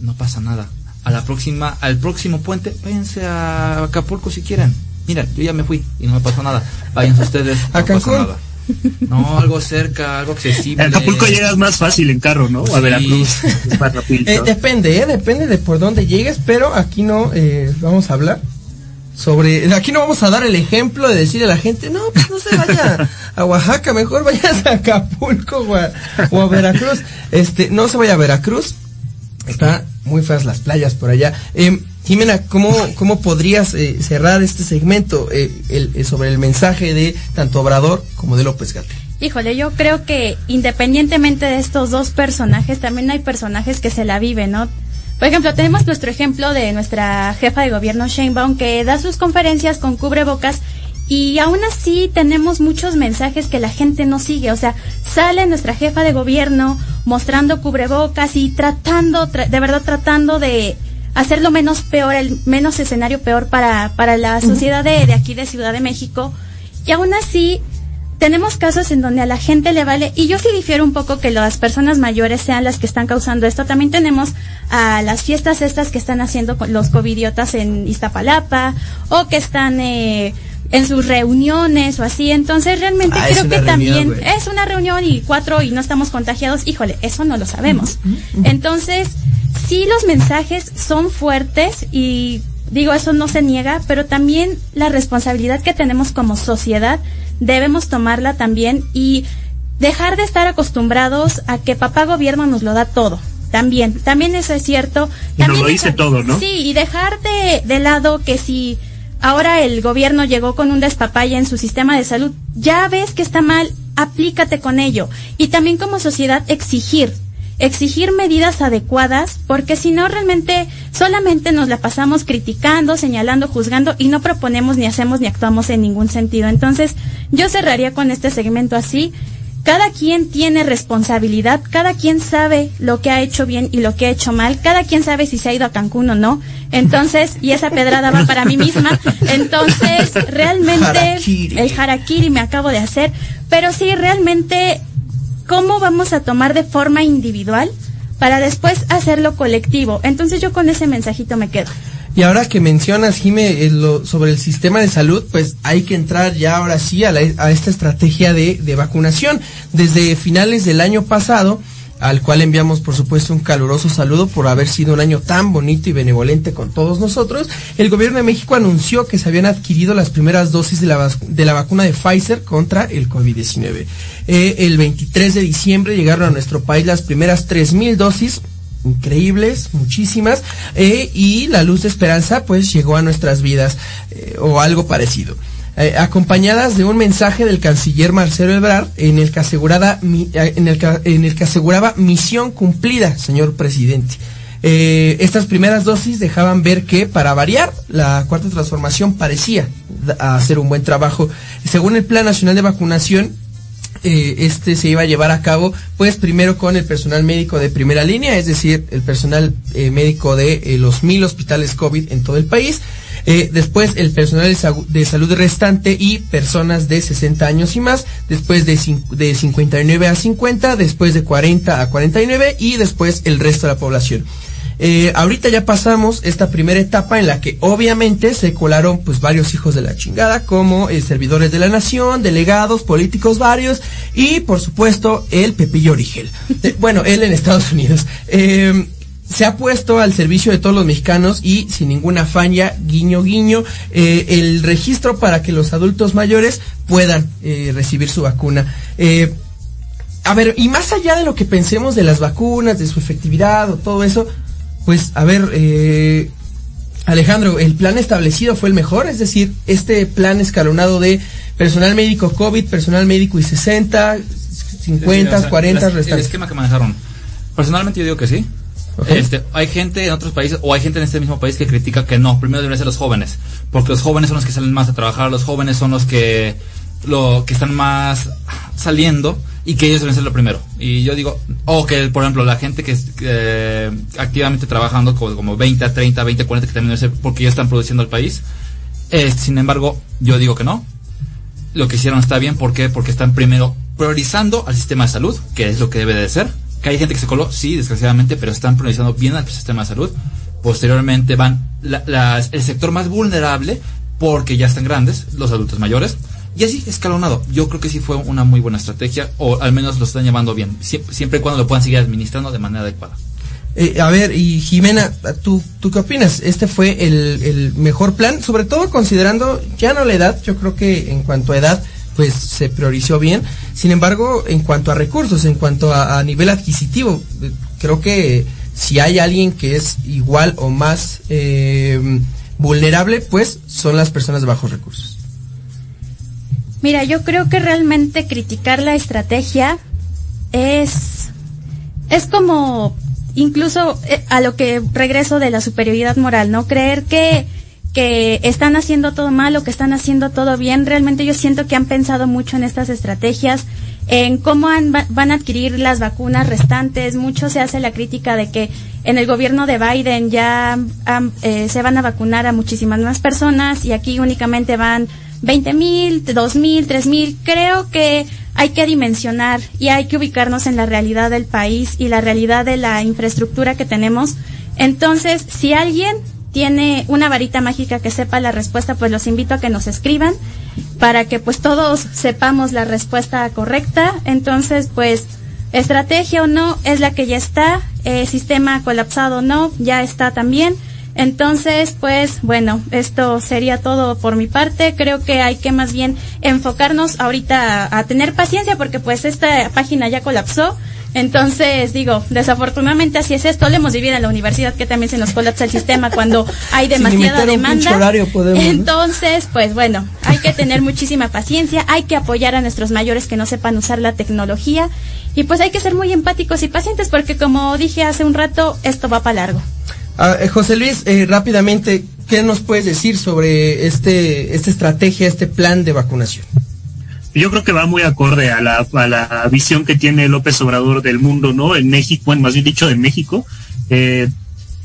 no pasa nada. A la próxima, al próximo puente, váyanse a Acapulco si quieren. Mira, yo ya me fui y no me pasó nada. Váyanse ustedes. ¿A no pasa Cancún? nada. No, algo cerca, algo accesible. a Acapulco llegas más fácil en carro, ¿no? Sí. A Veracruz, es más rapidito. Eh, depende, ¿eh? Depende de por dónde llegues, pero aquí no eh, vamos a hablar sobre... Aquí no vamos a dar el ejemplo de decirle a la gente, no, pues no se vaya a Oaxaca, mejor vayas a Acapulco o a, o a Veracruz. Este, no se vaya a Veracruz, está muy feas las playas por allá. Eh, Jimena, ¿cómo, cómo podrías eh, cerrar este segmento eh, el- eh, sobre el mensaje de tanto Obrador como de López Gatel? Híjole, yo creo que independientemente de estos dos personajes, también hay personajes que se la viven, ¿no? Por ejemplo, tenemos nuestro ejemplo de nuestra jefa de gobierno, Sheinbaum, que da sus conferencias con cubrebocas y aún así tenemos muchos mensajes que la gente no sigue. O sea, sale nuestra jefa de gobierno mostrando cubrebocas y tratando, tra- de verdad tratando de hacer lo menos peor, el menos escenario peor para, para la sociedad de, de aquí de Ciudad de México. Y aún así, tenemos casos en donde a la gente le vale, y yo sí difiero un poco que las personas mayores sean las que están causando esto. También tenemos a las fiestas estas que están haciendo con los covidiotas en Iztapalapa, o que están eh, en sus reuniones o así. Entonces realmente Ah, creo que reunión, también es una reunión y cuatro y no estamos contagiados. Híjole, eso no lo sabemos. Entonces, sí los mensajes son fuertes y digo, eso no se niega, pero también la responsabilidad que tenemos como sociedad debemos tomarla también y dejar de estar acostumbrados a que papá gobierno nos lo da todo. También, también eso es cierto. Y nos También lo dice dejar- todo, ¿no? Sí, y dejar de, de lado que si ahora el gobierno llegó con un despapalle en su sistema de salud, ya ves que está mal, aplícate con ello. Y también como sociedad exigir, exigir medidas adecuadas, porque si no realmente solamente nos la pasamos criticando, señalando, juzgando y no proponemos ni hacemos ni actuamos en ningún sentido. Entonces, yo cerraría con este segmento así. Cada quien tiene responsabilidad, cada quien sabe lo que ha hecho bien y lo que ha hecho mal, cada quien sabe si se ha ido a Cancún o no. Entonces, y esa pedrada va para mí misma. Entonces, realmente Harakiri. el harakiri me acabo de hacer, pero sí, realmente, ¿cómo vamos a tomar de forma individual para después hacerlo colectivo? Entonces, yo con ese mensajito me quedo. Y ahora que mencionas, Jime, eh, lo- sobre el sistema de salud, pues hay que entrar ya ahora sí a, la- esta estrategia de, vacunación. Desde finales del año pasado, al cual enviamos por supuesto un caluroso saludo por haber sido un año tan bonito y benevolente con todos nosotros, el gobierno de México anunció que se habían adquirido las primeras dosis de la, de la vacuna de Pfizer contra el COVID-19. Eh, el 23 de diciembre llegaron a nuestro país las primeras 3.000 dosis increíbles, muchísimas, eh, y la luz de esperanza pues llegó a nuestras vidas eh, o algo parecido. Eh, acompañadas de un mensaje del canciller Marcelo Ebrard en el que eh, en el que, en el que aseguraba misión cumplida, señor presidente. Estas primeras dosis dejaban ver que, para variar, la cuarta transformación parecía hacer un buen trabajo. Según el Plan Nacional de Vacunación, eh, este se iba a llevar a cabo, pues primero con el personal médico de primera línea, es decir, el personal eh, médico de eh, los mil hospitales COVID en todo el país. Eh, después el personal de, de salud restante y personas de 60 años y más, después de, de 59 a 50, después de 40 a 49 y después el resto de la población. Eh, ahorita ya pasamos esta primera etapa en la que obviamente se colaron pues varios hijos de la chingada como eh, servidores de la nación, delegados, políticos varios y por supuesto el Pepillo Origel. Bueno, él en Estados Unidos. Eh, se ha puesto al servicio de todos los mexicanos y sin ninguna falla, guiño guiño, eh, el registro para que los adultos mayores puedan recibir su vacuna. A ver, y más allá de lo que pensemos de las vacunas, de su efectividad o todo eso, pues a ver, eh, Alejandro, el plan establecido fue el mejor, es decir, este plan escalonado de personal médico COVID, personal médico y 60, 50, Sí, o sea, 40 el- esquema que manejaron. Personalmente yo digo que sí. Este, hay gente en otros países o hay gente en este mismo país que critica que no, primero deberían ser los jóvenes, porque los jóvenes son los que salen más a trabajar, los jóvenes son los que lo que están más saliendo y que ellos deben ser lo primero. Y yo digo, o que por ejemplo la gente que es eh, activamente trabajando como, como 20, 30, 20, 40 que también debe ser porque ya están produciendo el país. Eh, sin embargo, yo digo que no. Lo que hicieron está bien, ¿por qué? Porque están primero priorizando al sistema de salud, que es lo que debe de ser. Que hay gente que se coló, sí, desgraciadamente, pero están priorizando bien al sistema de salud. Posteriormente van la- el sector más vulnerable, porque ya están grandes, los adultos mayores. Y así escalonado. Yo creo que sí fue una muy buena estrategia, o al menos lo están llevando bien, sie- siempre y cuando lo puedan seguir administrando de manera adecuada. Eh, a ver, y Jimena, ¿tú, ¿tú qué opinas? ¿Este fue el, el mejor plan? Sobre todo considerando ya no la edad, yo creo que en cuanto a edad, pues se priorizó bien. Sin embargo, en cuanto a recursos, en cuanto a, a nivel adquisitivo, eh, creo que si hay alguien que es igual o más eh, vulnerable, pues son las personas de bajos recursos. Mira, yo creo que realmente criticar la estrategia es es como incluso eh, a lo que regreso de la superioridad moral, ¿no? Creer que que están haciendo todo mal o que están haciendo todo bien. Realmente yo siento que han pensado mucho en estas estrategias, en cómo han- va- van a adquirir las vacunas restantes. Mucho se hace la crítica de que en el gobierno de Biden ya han- eh, se van a vacunar a muchísimas más personas y aquí únicamente van 20 mil, 2 mil, 3 mil. Creo que hay que dimensionar y hay que ubicarnos en la realidad del país y la realidad de la infraestructura que tenemos. Entonces, si alguien tiene una varita mágica que sepa la respuesta, pues los invito a que nos escriban para que pues todos sepamos la respuesta correcta. Entonces, pues estrategia o no es la que ya está, eh, sistema colapsado o no, ya está también. Entonces, pues bueno, esto sería todo por mi parte. Creo que hay que más bien enfocarnos ahorita a, a tener paciencia porque pues esta página ya colapsó. Entonces, digo, desafortunadamente así es esto. Lo hemos vivido en la universidad que también se nos colapsa el sistema cuando hay demasiada demanda. horario podemos, ¿no? Entonces, pues bueno, hay que tener muchísima paciencia, hay que apoyar a nuestros mayores que no sepan usar la tecnología y pues hay que ser muy empáticos y pacientes porque como dije hace un rato, esto va para largo. Ah, eh, José Luis, eh, rápidamente, ¿qué nos puedes decir sobre este, esta estrategia, este plan de vacunación? yo creo que va muy acorde a la, a la visión que tiene López Obrador del mundo, ¿no? En México, bueno, más bien dicho, de México. Eh,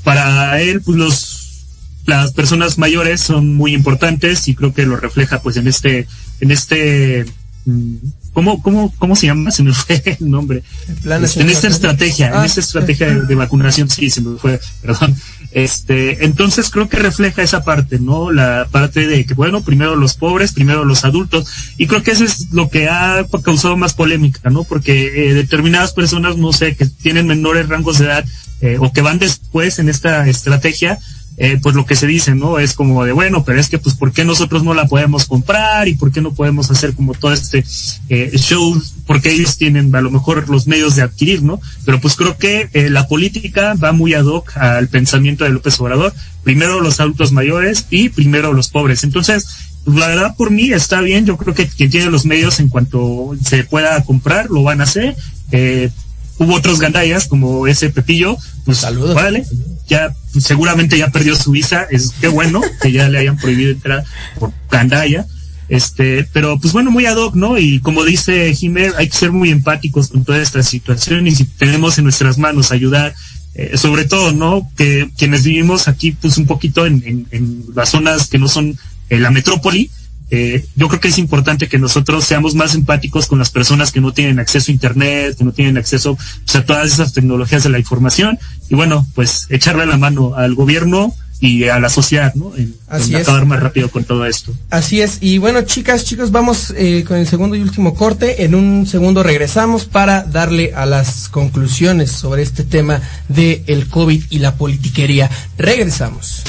para él, pues los, las personas mayores son muy importantes y creo que lo refleja, pues, en este, en este, mm, ¿cómo, cómo, cómo se llama? Se me fue el nombre. Este, en esta estrategia, Ah, en esta estrategia de, de vacunación, sí, se me fue, perdón. Este, entonces creo que refleja esa parte, ¿no? La parte de que, bueno, primero los pobres, primero los adultos, y creo que eso es lo que ha causado más polémica, ¿no? Porque eh, determinadas personas, no sé, que tienen menores rangos de edad, eh, o que van después en esta estrategia, eh, pues lo que se dice, ¿no? Es como de, bueno, pero es que, pues, ¿por qué nosotros no la podemos comprar y por qué no podemos hacer como todo este eh, show? Porque ellos tienen a lo mejor los medios de adquirir, ¿no? Pero pues creo que eh, la política va muy ad hoc al pensamiento de López Obrador. Primero los adultos mayores y primero los pobres. Entonces, pues, la verdad por mí está bien. Yo creo que quien tiene los medios en cuanto se pueda comprar, lo van a hacer. Eh, hubo otros gandallas como ese Pepillo, pues Saludos. vale, ya seguramente ya perdió su visa, es qué bueno que ya le hayan prohibido entrar por gandalla. Este, pero pues bueno, muy ad hoc, ¿no? Y como dice Jiménez, hay que ser muy empáticos con toda esta situación y si tenemos en nuestras manos ayudar, eh, sobre todo, ¿no? Que quienes vivimos aquí, pues un poquito en, en, en las zonas que no son eh, la metrópoli, eh, yo creo que es importante que nosotros seamos más empáticos con las personas que no tienen acceso a internet, que no tienen acceso pues, a todas esas tecnologías de la información y bueno, pues echarle la mano al gobierno y a la sociedad, ¿no? En, Así en es. acabar más rápido con todo esto. Así es. Y bueno, chicas, chicos, vamos eh, con el segundo y último corte. En un segundo regresamos para darle a las conclusiones sobre este tema de el COVID y la politiquería. Regresamos.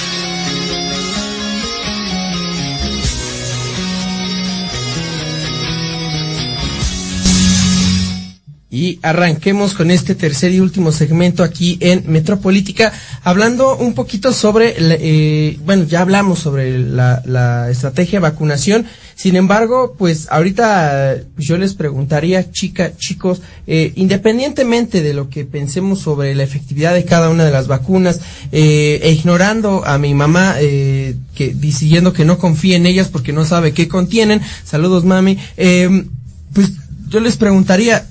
Y arranquemos con este tercer y último segmento aquí en Metropolítica, hablando un poquito sobre, eh, bueno, ya hablamos sobre la, estrategia de vacunación, sin embargo, pues ahorita yo les preguntaría, chica, chicos, eh, independientemente de lo que pensemos sobre la efectividad de cada una de las vacunas, eh, e ignorando a mi mamá, eh, que diciendo que no confía en ellas porque no sabe qué contienen, saludos mami, eh, pues yo les preguntaría,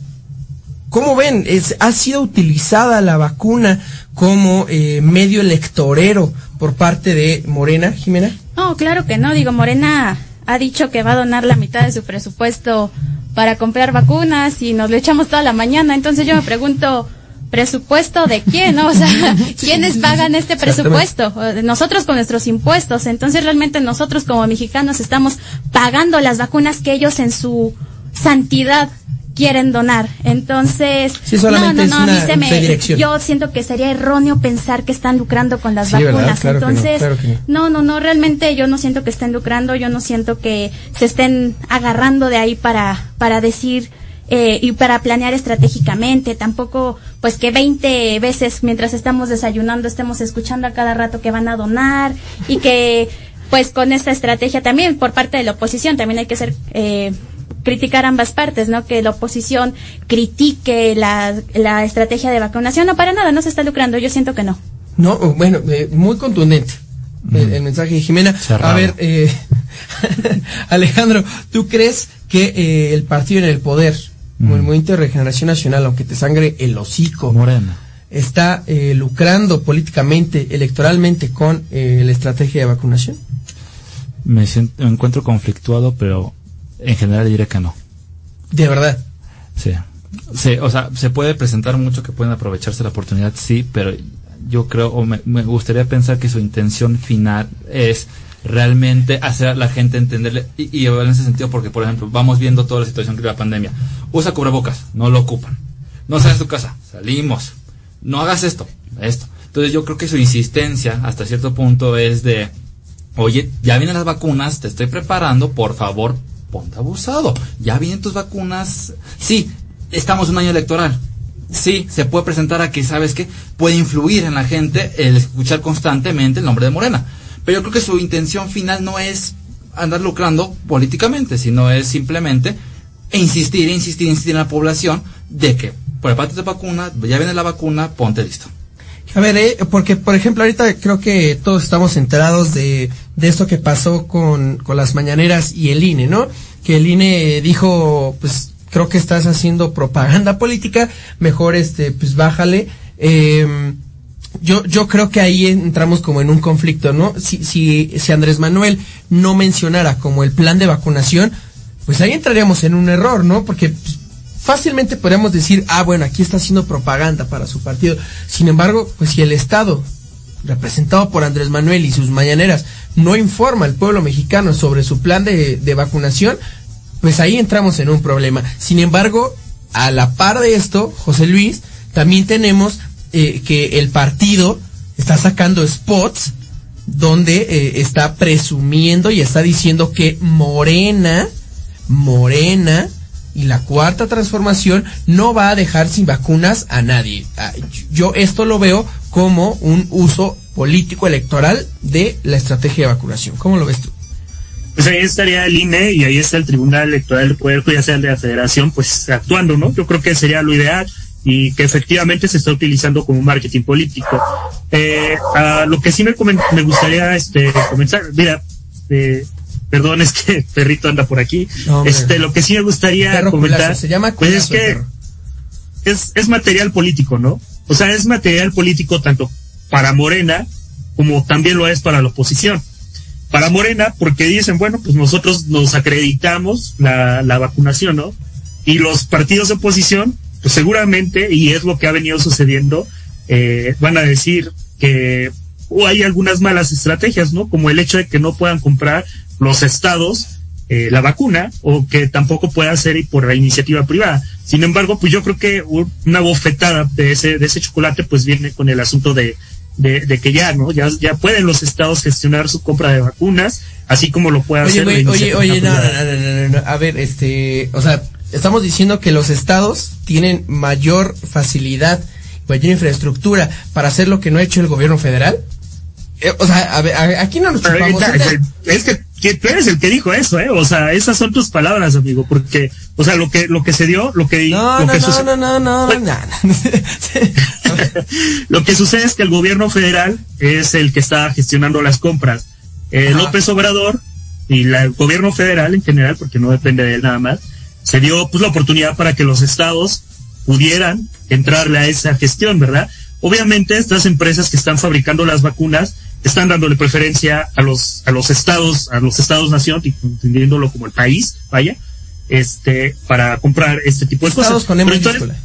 ¿Cómo ven? Es, ¿Ha sido utilizada la vacuna como eh, medio electorero por parte de Morena, Jimena? No, claro que no. Digo, Morena ha dicho que va a donar la mitad de su presupuesto para comprar vacunas y nos lo echamos toda la mañana. Entonces yo me pregunto, ¿presupuesto de quién? no? O sea, ¿quiénes pagan este presupuesto? Nosotros con nuestros impuestos. Entonces realmente nosotros como mexicanos estamos pagando las vacunas que ellos en su santidad quieren donar. Entonces, Sí, solamente no, no, es no, a mí una se me, yo siento que sería erróneo pensar que están lucrando con las vacunas. Claro que no, Entonces, claro no, no, no, realmente yo no siento que estén lucrando, yo no siento que se estén agarrando de ahí para, para decir eh, y para planear estratégicamente, tampoco pues que 20 veces mientras estamos desayunando estemos escuchando a cada rato que van a donar y que pues con esta estrategia también por parte de la oposición también hay que ser eh, criticar ambas partes, ¿no? Que la oposición critique la, la estrategia de vacunación. No, para nada, no se está lucrando. Yo siento que no. No, bueno, eh, muy contundente el, el mensaje de Jimena. Cerrado. A ver, eh, Alejandro, ¿tú crees que eh, el partido en el poder, como el Movimiento de Regeneración Nacional, aunque te sangre el hocico, Morena. está eh, lucrando políticamente, electoralmente con eh, la estrategia de vacunación? Me, siento, me encuentro conflictuado, pero en general diré que no. De verdad. Sí. Sí, o sea, se puede presentar mucho que pueden aprovecharse la oportunidad, sí, pero yo creo, o me, me gustaría pensar que su intención final es realmente hacer a la gente entenderle, y, y en ese sentido, porque por ejemplo, vamos viendo toda la situación que la pandemia. Usa cubrebocas, no lo ocupan. No sales de tu casa, salimos. No hagas esto, esto. Entonces yo creo que su insistencia hasta cierto punto es de, oye, ya vienen las vacunas, te estoy preparando, por favor, ponte abusado. Ya vienen tus vacunas. Sí, estamos en un año electoral. Sí, se puede presentar a que, ¿sabes qué? Puede influir en la gente el escuchar constantemente el nombre de Morena. Pero yo creo que su intención final no es andar lucrando políticamente, sino es simplemente insistir, insistir, insistir en la población de que, por parte de vacuna, ya viene la vacuna, ponte listo. A ver, eh, porque por ejemplo ahorita creo que todos estamos enterados de, de esto que pasó con, con las mañaneras y el INE, ¿no? Que el INE dijo, pues creo que estás haciendo propaganda política, mejor este, pues bájale. Eh, yo, yo creo que ahí entramos como en un conflicto, ¿no? Si, si, si Andrés Manuel no mencionara como el plan de vacunación, pues ahí entraríamos en un error, ¿no? Porque pues, fácilmente podríamos decir, ah, bueno, aquí está haciendo propaganda para su partido. Sin embargo, pues si el Estado, representado por Andrés Manuel y sus mañaneras, no informa al pueblo mexicano sobre su plan de, de vacunación, pues ahí entramos en un problema. Sin embargo, a la par de esto, José Luis, también tenemos eh, que el partido está sacando spots donde eh, está presumiendo y está diciendo que Morena, Morena y la cuarta transformación no va a dejar sin vacunas a nadie. Ah, Yo esto lo veo como un uso político electoral de la estrategia de vacunación. ¿Cómo lo ves tú? Pues ahí estaría el INE y ahí está el Tribunal Electoral del Poder Judicial de la Federación, pues actuando, ¿no? Yo creo que sería lo ideal y que efectivamente se está utilizando como marketing político. Eh, a lo que sí me, me gustaría este, comenzar, mira, eh, perdón, es que perrito anda por aquí. No, este, lo que sí me gustaría Perro comentar, culazo, se llama pues es que es, es material político, ¿no? O sea, es material político tanto para Morena como también lo es para la oposición. para Morena porque dicen, bueno, pues nosotros nos acreditamos la, la vacunación, ¿no? Y los partidos de oposición, pues seguramente, y es lo que ha venido sucediendo, eh, van a decir que o hay algunas malas estrategias, ¿no? Como el hecho de que no puedan comprar los estados eh, la vacuna o que tampoco pueda ser por la iniciativa privada. Sin embargo, pues yo creo que una bofetada de ese, de ese chocolate pues viene con el asunto de, de, de que ya, ¿no? Ya, ya pueden los estados gestionar su compra de vacunas, así como lo puede Oye, hacer la güey, oye, oye, no, no, no, no, no, no, a ver, este, o sea, estamos diciendo que los estados tienen mayor facilidad, mayor infraestructura para hacer lo que no ha hecho el gobierno federal. Eh, o sea, a ver, a- aquí no nos chupamos. ahorita, el- es que, que tú eres el que dijo eso, ¿eh? O sea, esas son tus palabras, amigo, porque, o sea, lo que, lo que se dio, lo que, No, lo no, que no, no, no, no, no, no. Lo que sucede es que el gobierno federal es el que está gestionando las compras. Eh. López Obrador y la- el gobierno federal en general, porque no depende de él nada más, se dio pues la oportunidad para que los estados pudieran entrarle a esa gestión, ¿verdad? Obviamente estas empresas que están fabricando las vacunas están dándole preferencia a los a los estados, a los estados nación, y entendiéndolo como el país, vaya, este para comprar este tipo de Estados cosas. con M mayúscula.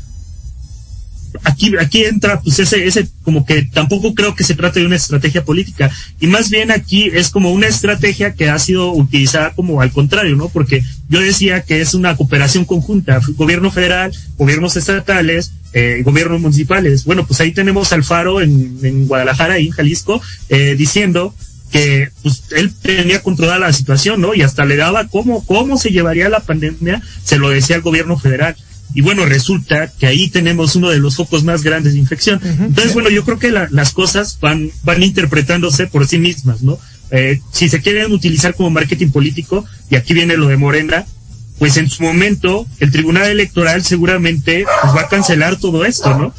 Aquí, aquí entra pues ese, ese como que tampoco creo que se trate de una estrategia política y más bien aquí es como una estrategia que ha sido utilizada como al contrario, ¿no? Porque yo decía que es una cooperación conjunta, gobierno federal, gobiernos estatales, eh, gobiernos municipales. Bueno, pues ahí tenemos al Faro en, en Guadalajara y en Jalisco eh, diciendo que pues él tenía controlada la situación, ¿no? Y hasta le daba cómo, cómo se llevaría la pandemia, se lo decía al gobierno federal. Y bueno, resulta que ahí tenemos uno de los focos más grandes de infección. Entonces, bueno, yo creo que la- las cosas van, van interpretándose por sí mismas, ¿no? Eh, si se quieren utilizar como marketing político, y aquí viene lo de Morena, pues en su momento el Tribunal Electoral seguramente pues, va a cancelar todo esto, ¿no?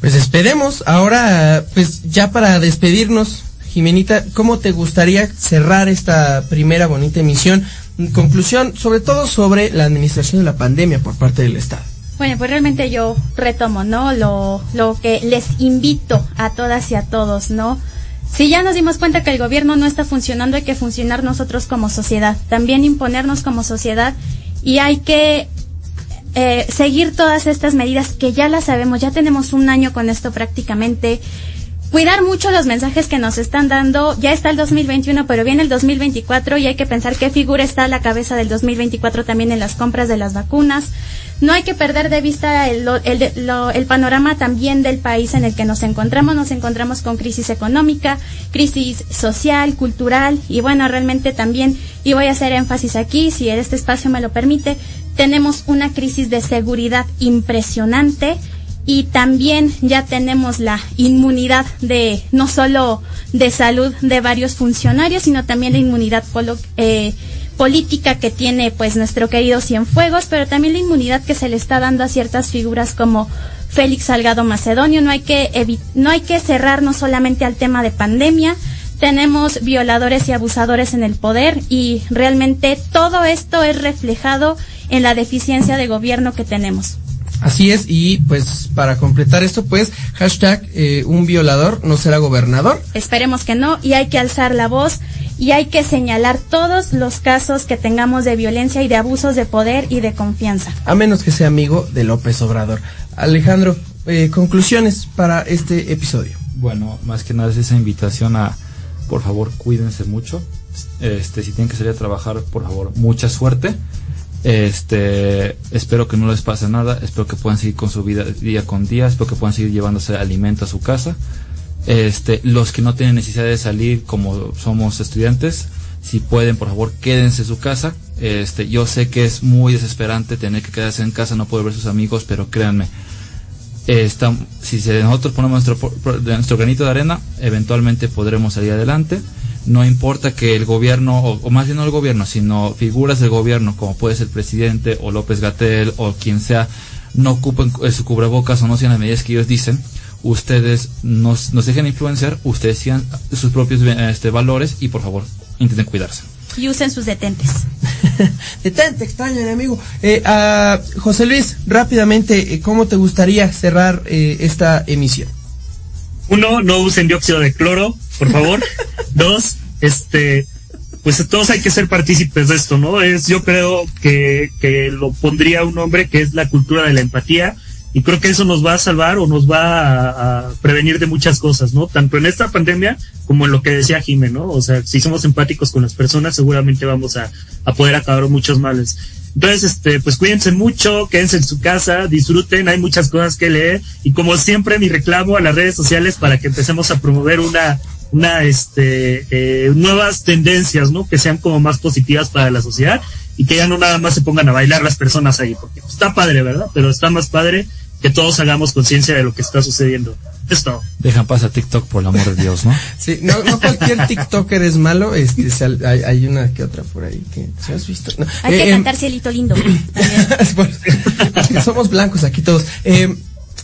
Pues esperemos. Ahora, pues ya para despedirnos, Jimenita, ¿cómo te gustaría cerrar esta primera bonita emisión? Conclusión, sobre todo sobre la administración de la pandemia por parte del Estado. Bueno, pues realmente yo retomo, ¿no? Lo, lo que les invito a todas y a todos, ¿no? Si ya nos dimos cuenta que el gobierno no está funcionando, hay que funcionar nosotros como sociedad, también imponernos como sociedad y hay que eh, seguir todas estas medidas que ya las sabemos, ya tenemos un año con esto prácticamente. Cuidar mucho los mensajes que nos están dando. Ya está el 2021, pero viene el 2024 y hay que pensar qué figura está a la cabeza del 2024 también en las compras de las vacunas. No hay que perder de vista el, el, lo- el panorama también del país en el que nos encontramos. Nos encontramos con crisis económica, crisis social, cultural y bueno, realmente también, y voy a hacer énfasis aquí, si este espacio me lo permite, tenemos una crisis de seguridad impresionante y también ya tenemos la inmunidad de no solo de salud de varios funcionarios, sino también la inmunidad eh, política que tiene pues nuestro querido Cienfuegos, pero también la inmunidad que se le está dando a ciertas figuras como Félix Salgado Macedonio. No hay que no hay que cerrarnos solamente al tema de pandemia. Tenemos violadores y abusadores en el poder y realmente todo esto es reflejado en la deficiencia de gobierno que tenemos. Así es, y pues para completar esto, pues, hashtag eh, un violador no será gobernador. Esperemos que no y hay que alzar la voz y hay que señalar todos los casos que tengamos de violencia y de abusos de poder y de confianza. a menos que sea amigo de López Obrador. Alejandro, eh, conclusiones para este episodio. Bueno, más que nada es esa invitación a, por favor, cuídense mucho. Este, si tienen que salir a trabajar, por favor, mucha suerte. Este, espero que no les pase nada, espero que puedan seguir con su vida día con día, espero que puedan seguir llevándose alimento a su casa. Este, los que no tienen necesidad de salir como somos estudiantes, si pueden, por favor, quédense en su casa. Este, yo sé que es muy desesperante tener que quedarse en casa, no poder ver sus amigos, pero créanme, está- si nosotros ponemos nuestro, nuestro granito de arena, eventualmente podremos salir adelante. No importa que el gobierno, o, o más bien no el gobierno, sino figuras del gobierno, como puede ser el presidente o López Gatel o quien sea, no ocupen eh, su cubrebocas o no sean las medidas que ellos dicen. Ustedes nos, nos dejen influenciar, ustedes sigan sus propios eh, este, valores y por favor intenten cuidarse. Y usen sus detentes. Detente, extraño enemigo. Eh, a José Luis, rápidamente, eh, ¿cómo te gustaría cerrar eh, esta emisión? Uno, no usen dióxido de cloro, por favor. Dos, este, pues todos hay que ser partícipes de esto, ¿no? Es, yo creo que, que lo pondría un nombre que es la cultura de la empatía y creo que eso nos va a salvar o nos va a, a prevenir de muchas cosas, ¿no? Tanto en esta pandemia como en lo que decía Jimé, ¿no? O sea, si somos empáticos con las personas, seguramente vamos a, a poder acabar muchos males. Entonces, este, pues cuídense mucho, quédense en su casa, disfruten, hay muchas cosas que leer y como siempre mi reclamo a las redes sociales para que empecemos a promover una, una, este, eh, nuevas tendencias, ¿no? Que sean como más positivas para la sociedad y que ya no nada más se pongan a bailar las personas ahí, porque pues, está padre, ¿verdad? Pero está más padre que todos hagamos conciencia de lo que está sucediendo. Es todo. Dejan pasar TikTok por el amor de Dios, ¿no? Sí, no, no cualquier TikToker es malo, este, sal- hay, hay una que otra por ahí que, ¿se has visto? No, Hay eh, que em, cantar cielito lindo. somos blancos aquí todos. Eh,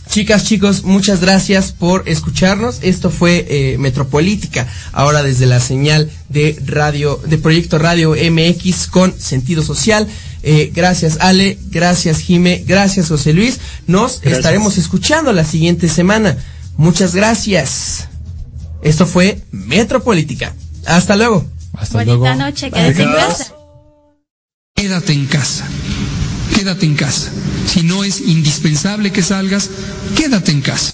chicas, chicos, muchas gracias por escucharnos. Esto fue eh, Metropolítica, ahora desde la señal de radio, de Proyecto Radio MX con sentido social. Eh, gracias Ale, gracias Jime, gracias José Luis. Nos Gracias. estaremos escuchando la siguiente semana. Muchas gracias. Esto fue Metropolítica. Hasta luego. Hasta Bonita luego. noche, quédense en casa. Quédate en casa. Quédate en casa. Si no es indispensable que salgas, quédate en casa.